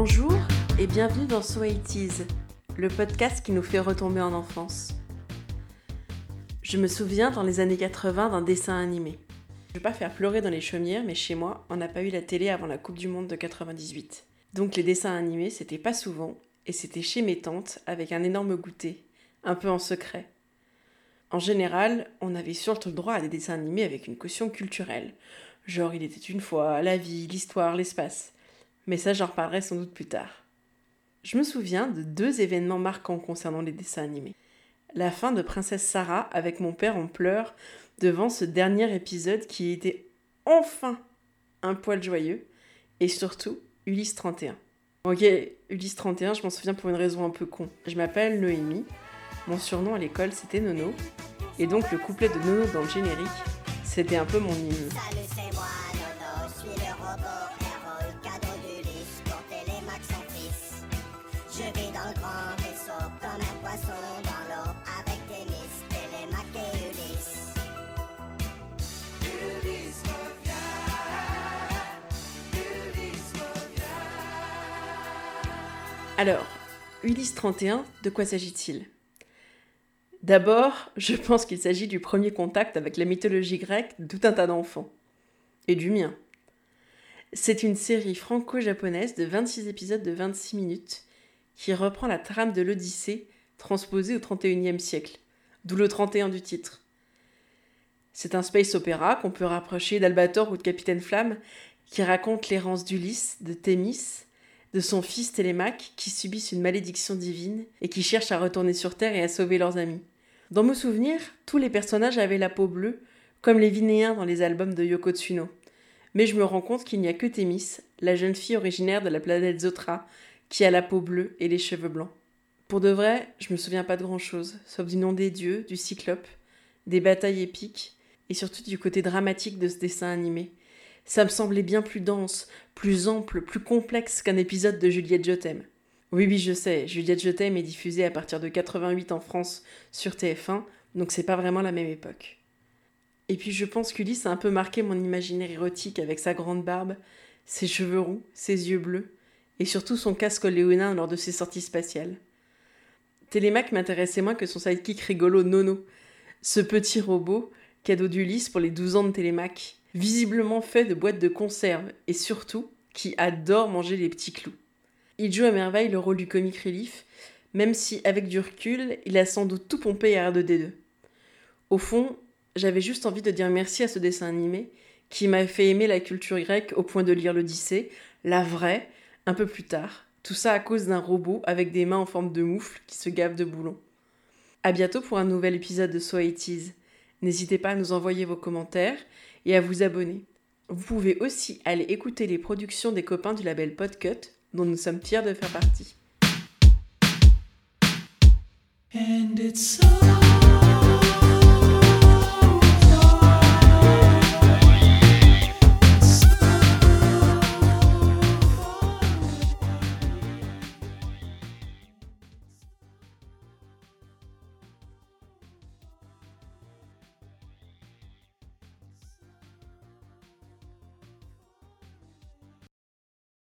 Bonjour et bienvenue dans So It le podcast qui nous fait retomber en enfance. Je me souviens dans les années 80 d'un dessin animé. Je ne vais pas faire pleurer dans les chaumières, mais chez moi, on n'a pas eu la télé avant la Coupe du Monde de 98. Donc les dessins animés, c'était pas souvent, et c'était chez mes tantes avec un énorme goûter, un peu en secret. En général, on avait surtout le droit à des dessins animés avec une caution culturelle. Genre, il était une fois, la vie, l'histoire, l'espace. Mais ça, j'en reparlerai sans doute plus tard. Je me souviens de deux événements marquants concernant les dessins animés. La fin de Princesse Sarah avec mon père en pleurs devant ce dernier épisode qui était enfin un poil joyeux, et surtout Ulysse 31. Ok, Ulysse 31, je m'en souviens pour une raison un peu con. Je m'appelle Noémie, mon surnom à l'école c'était Nono, et donc le couplet de Nono dans le générique, c'était un peu mon hymne. Alors, Ulysse 31, de quoi s'agit-il? D'abord, je pense qu'il s'agit du premier contact avec la mythologie grecque de un tas d'enfants. Et du mien. C'est une série franco-japonaise de 26 épisodes de 26 minutes qui reprend la trame de l'Odyssée transposée au 31e siècle, d'où le 31 du titre. C'est un space opéra qu'on peut rapprocher d'Albator ou de Capitaine Flamme qui raconte l'errance d'Ulysse, de Thémis, de son fils Télémaque qui subissent une malédiction divine et qui cherchent à retourner sur Terre et à sauver leurs amis. Dans mes souvenirs, tous les personnages avaient la peau bleue, comme les Vinéens dans les albums de Yoko Tsuno. Mais je me rends compte qu'il n'y a que Thémis, la jeune fille originaire de la planète Zotra, qui a la peau bleue et les cheveux blancs. Pour de vrai, je me souviens pas de grand chose, sauf du nom des dieux, du cyclope, des batailles épiques, et surtout du côté dramatique de ce dessin animé, ça me semblait bien plus dense, plus ample, plus complexe qu'un épisode de Juliette Je. Oui, oui, je sais, Juliette Je est diffusée à partir de 88 en France sur TF1, donc c'est pas vraiment la même époque. Et puis je pense qu'Ulysse a un peu marqué mon imaginaire érotique avec sa grande barbe, ses cheveux roux, ses yeux bleus, et surtout son casque léonin lors de ses sorties spatiales. Télémaque m'intéressait moins que son sidekick rigolo Nono, ce petit robot, cadeau d'Ulysse pour les 12 ans de Télémaque, visiblement fait de boîtes de conserve et surtout qui adore manger les petits clous. Il joue à merveille le rôle du comic relief, même si avec du recul, il a sans doute tout pompé à R2D2. Au fond, j'avais juste envie de dire merci à ce dessin animé qui m'a fait aimer la culture grecque au point de lire l'Odyssée, la vraie, un peu plus tard. Tout ça à cause d'un robot avec des mains en forme de moufle qui se gave de boulons. À bientôt pour un nouvel épisode de So N'hésitez pas à nous envoyer vos commentaires et à vous abonner. Vous pouvez aussi aller écouter les productions des copains du label Podcut, dont nous sommes fiers de faire partie.